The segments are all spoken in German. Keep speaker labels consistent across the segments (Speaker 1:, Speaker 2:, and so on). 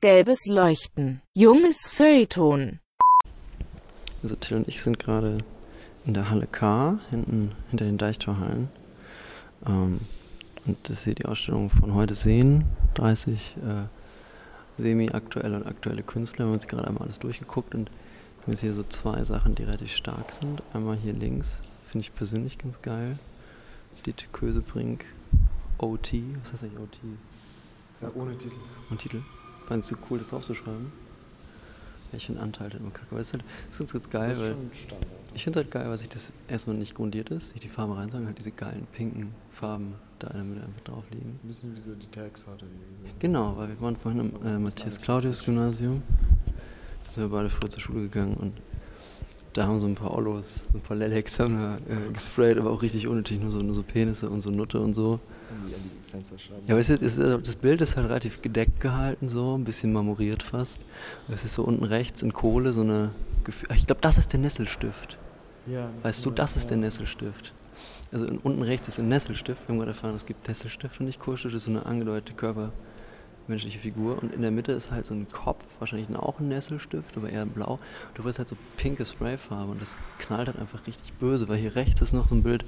Speaker 1: Gelbes Leuchten. Junges Feuilleton.
Speaker 2: Also Till und ich sind gerade in der Halle K, hinten hinter den Deichtorhallen. Ähm, und das ist hier die Ausstellung von heute sehen. 30 äh, semi-aktuelle und aktuelle Künstler. Wir haben uns gerade einmal alles durchgeguckt und haben jetzt hier so zwei Sachen, die relativ stark sind. Einmal hier links, finde ich persönlich ganz geil. Dieter Kösebrink, OT. Was heißt eigentlich OT?
Speaker 3: Ja, ohne Titel.
Speaker 2: Und Titel? Fandest du cool, das draufzuschreiben? Welchen Anteil hat immer kacke? Aber das ist, halt, das ist ganz geil, weil ich finde es halt geil, weil sich das erstmal nicht grundiert ist, sich die Farben rein sagen, halt diese geilen pinken Farben da in der Mitte einfach drauf liegen.
Speaker 3: Ein bisschen wie so die Tags hatte. Die
Speaker 2: Genau, weil wir waren vorhin im äh, Matthias Claudius Gymnasium. Da sind wir beide früher zur Schule gegangen und da haben so ein paar Ollos, so ein paar Lelex haben da äh, gesprayt, aber auch richtig unnötig, nur so, nur so Penisse und so Nutte und so.
Speaker 3: An die, an die Fensterscheiben.
Speaker 2: Ja, aber es ist, das Bild ist halt relativ gedeckt gehalten, so ein bisschen marmoriert fast. Es ist so unten rechts in Kohle so eine. Gef- Ich glaube, das ist der Nesselstift.
Speaker 3: Ja,
Speaker 2: Weißt du, das ist der. Nesselstift. Also unten rechts ist ein Nesselstift. Wir haben gerade erfahren, es gibt Nesselstift und nicht Kurstift. Das ist so eine angedeutete körpermenschliche Figur. Und in der Mitte ist halt so ein Kopf, wahrscheinlich auch ein Nesselstift, aber eher blau. Du hast halt so pinke Sprayfarbe und das knallt halt einfach richtig böse, weil hier rechts ist noch so ein Bild,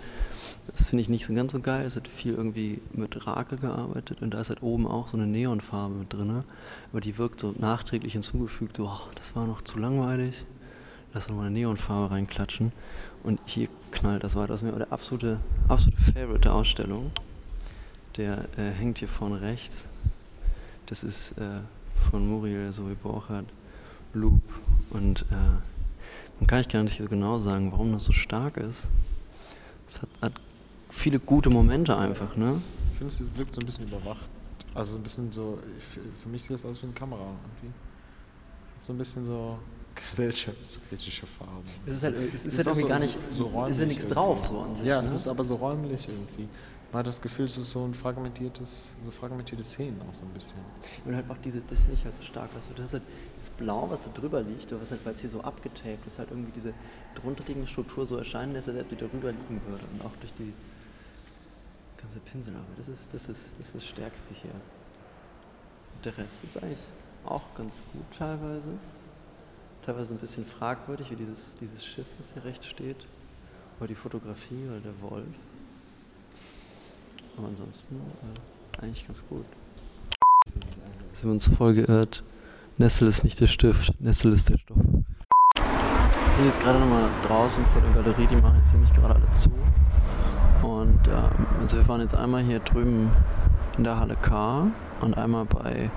Speaker 2: das finde ich nicht so ganz so geil. Es hat viel irgendwie mit Rakel gearbeitet und da ist halt oben auch so eine Neonfarbe mit drin. Aber die wirkt so nachträglich hinzugefügt, so, oh, das war noch zu langweilig. Lass noch mal eine Neonfarbe reinklatschen. Und hier knallt das weiter. Das ist mir der absolute, absolute Favorite der Ausstellung. Der äh, hängt hier vorne rechts. Das ist äh, von Muriel Zoe Borchardt, Loop. Und äh, man kann ich gar nicht so genau sagen, warum das so stark ist. Es hat, hat viele gute Momente einfach, ne?
Speaker 3: Ich finde, es wirkt so ein bisschen überwacht. Also ein bisschen so, für mich sieht das aus wie eine Kamera irgendwie. So ein bisschen so gesellschaftskritische Farben.
Speaker 2: Es ist halt, es ist
Speaker 3: Ist
Speaker 2: halt
Speaker 3: auch
Speaker 2: irgendwie
Speaker 3: so-
Speaker 2: gar
Speaker 3: so-
Speaker 2: nicht,
Speaker 3: so
Speaker 2: ist ja nichts
Speaker 3: irgendwie.
Speaker 2: drauf so an sich.
Speaker 3: Ja, es
Speaker 2: ne?
Speaker 3: ist aber so räumlich irgendwie. Man hat das Gefühl, es ist so ein fragmentiertes, so fragmentierte Szenen auch so ein bisschen.
Speaker 2: Und halt auch diese, das finde ich halt so stark, weißt du, das ist halt dieses Blau, was da drüber liegt, oder was halt, weil es hier so abgetaped ist, halt irgendwie diese drunterliegende Struktur so erscheinen lässt, als ob die darüber liegen würde und auch durch die ganze Pinselarbeit. Das ist, das ist, das ist das Stärkste hier. Der Rest ist eigentlich auch ganz gut teilweise. Teilweise ein bisschen fragwürdig, wie dieses, dieses Schiff, was hier rechts steht. Oder die Fotografie oder der Wolf. Aber ansonsten äh, eigentlich ganz gut. Sind wir uns voll geirrt. Nessel ist nicht der Stift, Nessel ist der Stoff. Wir sind jetzt gerade nochmal draußen vor der Galerie, die machen jetzt nämlich gerade alle zu. Und ähm, also wir waren jetzt einmal hier drüben in der Halle K und einmal bei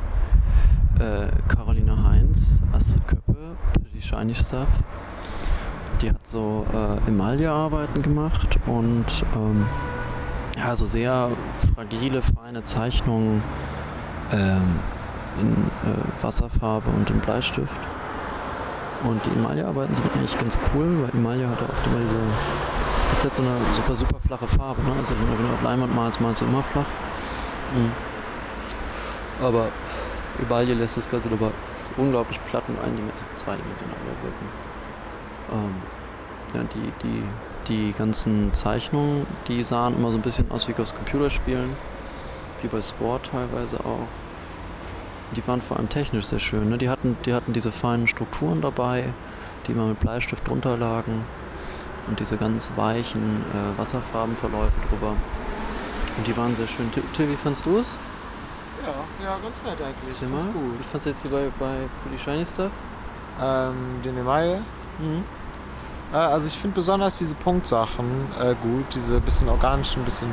Speaker 2: äh, Caroline Heinz, Astrid Köppe, die Shiny Stuff. Die hat so äh, Emaillearbeiten gemacht und ähm, ja, so sehr fragile, feine Zeichnungen ähm, in äh, Wasserfarbe und in Bleistift. Und die Emaillearbeiten sind eigentlich ganz cool, weil Emaille hat auch immer diese. Das ist halt so eine super, super flache Farbe, ne? Also wenn du auf Leinwand malst, malst du immer flach. Mhm. Aber Emaille lässt das Ganze aber unglaublich platt und eindimensional, zweidimensional wirken. Ähm, ja, die, die, die ganzen Zeichnungen, die sahen immer so ein bisschen aus wie aus Computerspielen, wie bei Sport teilweise auch. Die waren vor allem technisch sehr schön. Ne? Die, hatten, die hatten diese feinen Strukturen dabei, die immer mit Bleistift drunter lagen und diese ganz weichen äh, Wasserfarbenverläufe drüber. Und die waren sehr schön. Till, wie fandst du es?
Speaker 3: Ja, ja, ganz nett eigentlich.
Speaker 2: Erzähl
Speaker 3: ganz gut.
Speaker 2: Wie fandst du jetzt hier bei, bei Pretty Shiny Stuff?
Speaker 3: Ähm, den Emaille.
Speaker 2: Mhm.
Speaker 3: Äh, also ich finde besonders diese Punktsachen äh, gut, diese bisschen organischen, bisschen.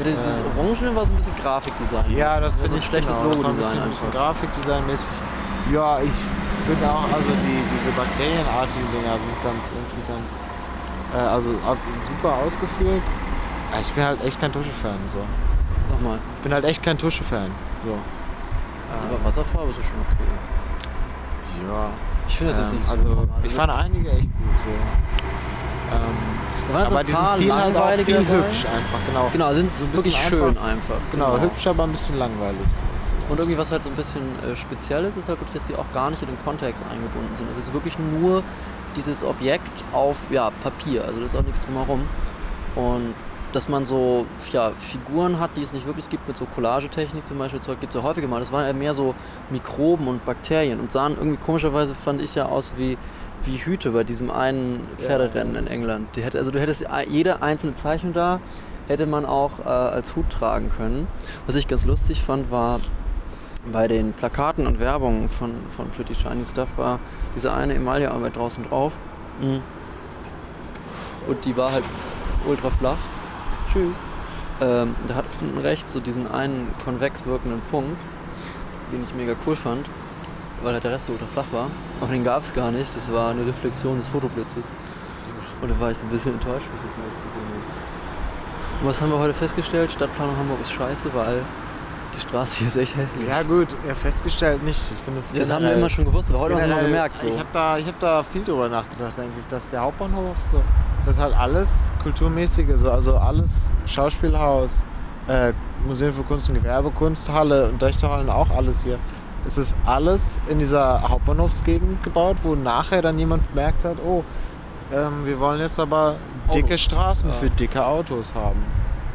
Speaker 2: Ja, das, das
Speaker 3: Äh.
Speaker 2: Orange war so ein bisschen Grafikdesign.
Speaker 3: Ja, das
Speaker 2: war
Speaker 3: finde
Speaker 2: so
Speaker 3: ich
Speaker 2: schlechtes
Speaker 3: genau, das war ein
Speaker 2: Logo-Design
Speaker 3: bisschen, bisschen. Grafikdesignmäßig. Ja, ich finde auch, also die, diese bakterienartigen Dinger sind ganz irgendwie ganz. Äh, also au- super ausgeführt. Ja, ich bin halt echt kein Tusche-Fan. So.
Speaker 2: Nochmal.
Speaker 3: Ich bin halt echt kein Tusche-Fan. So.
Speaker 2: Aber Wasserfarbe ist ja schon okay.
Speaker 3: Ja.
Speaker 2: Ich finde, das ist
Speaker 3: Ähm,
Speaker 2: nicht so.
Speaker 3: also,
Speaker 2: normal.
Speaker 3: ich fand einige echt gut. So. Ähm, aber
Speaker 2: ein
Speaker 3: die sind viel halt auch viel
Speaker 2: dabei.
Speaker 3: hübsch einfach, genau.
Speaker 2: Genau, sind
Speaker 3: So ein
Speaker 2: wirklich
Speaker 3: bisschen
Speaker 2: schön
Speaker 3: einfach.
Speaker 2: einfach.
Speaker 3: Genau, hübsch, aber ein bisschen langweilig. So.
Speaker 2: Und irgendwie was halt so ein bisschen äh, speziell ist, ist halt wirklich, dass die auch gar nicht in den Kontext eingebunden sind. Es ist wirklich nur dieses Objekt auf ja, Papier, also da ist auch nichts drumherum. Und dass man so ja, Figuren hat, die es nicht wirklich gibt, mit so Collagetechnik zum Beispiel, Zeug gibt es ja häufiger mal. Das waren ja mehr so Mikroben und Bakterien und sahen irgendwie komischerweise, fand ich ja aus wie, wie Hüte bei diesem einen Pferderennen in England. Die hätte, also du hättest jede einzelne Zeichnung da, hätte man auch äh, als Hut tragen können. Was ich ganz lustig fand, war bei den Plakaten und Werbungen von, von Pretty Shiny Stuff war diese eine Emaillearbeit draußen drauf. Mhm. Und die war halt ultra flach. Tschüss. Ähm, da hat unten rechts so diesen einen konvex wirkenden Punkt, den ich mega cool fand, weil halt der Rest so flach war. Aber den gab es gar nicht. Das war eine Reflexion des Fotoblitzes. Und da war ich so ein bisschen enttäuscht, wie ich das nicht gesehen habe. Und was haben wir heute festgestellt? Stadtplanung Hamburg ist scheiße, weil die Straße hier ist echt hässlich.
Speaker 3: Ja gut, ja, festgestellt nicht. Ich finde
Speaker 2: ja, das haben wir immer schon gewusst, aber heute haben wir es mal gemerkt. So.
Speaker 3: Ich habe da, hab da viel drüber nachgedacht eigentlich, dass der Hauptbahnhof so, das ist halt alles kulturmäßige, so, also alles Schauspielhaus, äh, Museum für Kunst und Gewerbe, Kunsthalle und Dächterhallen auch alles hier. Es ist alles in dieser Hauptbahnhofsgegend gebaut, wo nachher dann jemand bemerkt hat, oh, ähm, wir wollen jetzt aber dicke
Speaker 2: Autos.
Speaker 3: Straßen
Speaker 2: Ja.
Speaker 3: für dicke Autos haben.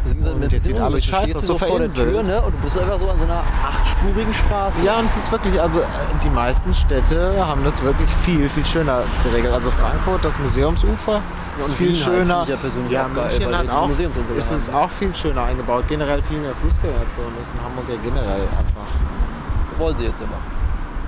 Speaker 3: Und jetzt sieht alles scheiße aus, so
Speaker 2: vor der Tür, ne? Und du bist einfach so an so einer achtspurigen Straße.
Speaker 3: Ja, und es ist wirklich, also äh, die meisten Städte haben das wirklich viel, viel schöner geregelt. Also Frankfurt, das Museumsufer ist
Speaker 2: und
Speaker 3: viel
Speaker 2: Wien halt,
Speaker 3: schöner.
Speaker 2: finde ich ja
Speaker 3: ja, München hat auch, ist es auch viel schöner eingebaut. Generell viel mehr Fußgängerzone. Das ist in Hamburg ja generell einfach.
Speaker 2: Wollen sie jetzt immer.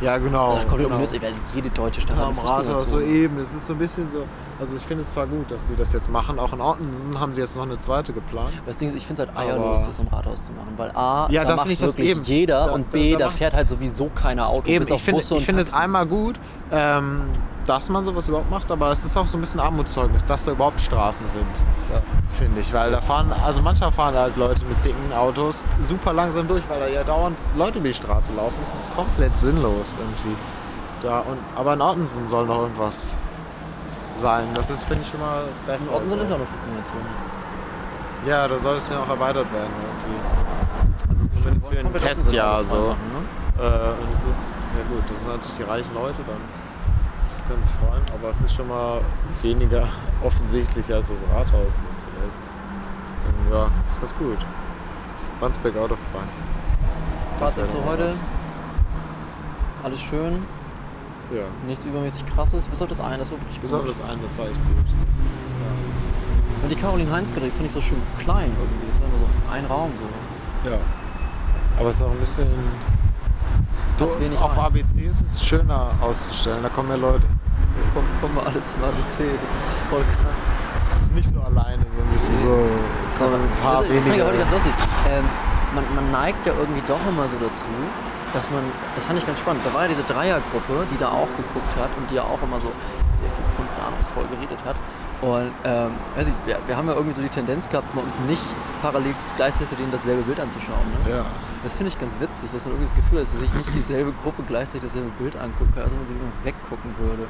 Speaker 3: Ja, genau.
Speaker 2: Ach, komm,
Speaker 3: genau.
Speaker 2: ich weiß nicht, jede deutsche Stadt hat
Speaker 3: Am Rathaus so eben. Es ist so ein bisschen so. Also ich finde es zwar gut, dass sie das jetzt machen. Auch in Orten haben sie jetzt noch eine zweite geplant.
Speaker 2: Das Ding ist, ich finde es halt eierlos, das am Rathaus zu machen. Weil A,
Speaker 3: Ja,
Speaker 2: da
Speaker 3: da
Speaker 2: macht
Speaker 3: ich das
Speaker 2: wirklich
Speaker 3: eben.
Speaker 2: jeder
Speaker 3: Da-
Speaker 2: und
Speaker 3: da-
Speaker 2: B,
Speaker 3: da
Speaker 2: da,
Speaker 3: macht's-
Speaker 2: fährt halt sowieso keiner Auto,
Speaker 3: Eben,
Speaker 2: bis
Speaker 3: ich
Speaker 2: auf
Speaker 3: finde,
Speaker 2: Busse
Speaker 3: ich finde es
Speaker 2: Taxen.
Speaker 3: einmal gut, ähm, dass man sowas überhaupt macht, aber es ist auch so ein bisschen Armutszeugnis, dass da überhaupt Straßen sind,
Speaker 2: Ja.
Speaker 3: Finde ich. Weil da fahren, also manchmal fahren halt Leute mit dicken Autos super langsam durch, weil da ja dauernd Leute über die Straße laufen. Das ist komplett sinnlos irgendwie. Da und, aber in Ortensen soll noch irgendwas sein. Das ist, finde ich, schon mal besser.
Speaker 2: In Orten
Speaker 3: so.
Speaker 2: ist ja auch eine Fußgängerzone.
Speaker 3: Ja, da soll es ja noch erweitert werden irgendwie. Also zumindest für ein Testjahr so.
Speaker 2: ne?
Speaker 3: Äh, und es ist, ja gut, das sind natürlich die reichen Leute dann. Können sich freuen, aber es ist schon mal weniger offensichtlich als das Rathaus hier vielleicht. Deswegen, ja, ist ganz gut. Wandsbek autofrei. Das
Speaker 2: Fazit
Speaker 3: noch
Speaker 2: heute.
Speaker 3: was.
Speaker 2: Alles schön,
Speaker 3: Ja,
Speaker 2: nichts übermäßig krasses, bis auf das eine, das war wirklich
Speaker 3: bis
Speaker 2: gut.
Speaker 3: auf das eine, das war echt gut.
Speaker 2: Und die Caroline Heinz Galerie finde ich so schön klein irgendwie. Das war immer so ein Raum so.
Speaker 3: Ja. Aber es ist auch ein bisschen.
Speaker 2: wenig
Speaker 3: auf
Speaker 2: rein.
Speaker 3: ABC ist es schöner auszustellen, da kommen ja Leute.
Speaker 2: Kommen, kommen wir alle zum ABC, das ist voll krass.
Speaker 3: Das ist nicht so alleine, so ein bisschen so. Kommen ein paar
Speaker 2: das, das fand ich
Speaker 3: weniger.
Speaker 2: heute ganz lustig. Ähm, man, man neigt ja irgendwie doch immer so dazu, dass man, das fand ich ganz spannend, da war ja diese Dreiergruppe, die da auch geguckt hat und die ja auch immer so sehr viel kunstahnungsvoll geredet hat. Und ähm, ich, wir, wir haben ja irgendwie so die Tendenz gehabt, mal uns nicht parallel gleichzeitig zu denen dasselbe Bild anzuschauen. Ne?
Speaker 3: Ja.
Speaker 2: Das finde ich ganz witzig, dass man irgendwie das Gefühl hat, dass sich nicht dieselbe Gruppe gleichzeitig dasselbe Bild anguckt, also man sich irgendwas weggucken würde.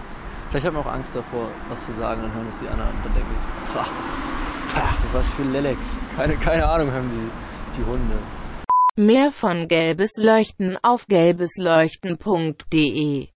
Speaker 2: Vielleicht hat man auch Angst davor, was zu sagen, dann hören es die anderen und dann denken so, pah, pah, was für Lelex. Keine, keine Ahnung haben die, die Hunde.
Speaker 1: Mehr von Gelbes Leuchten auf gelbesleuchten.de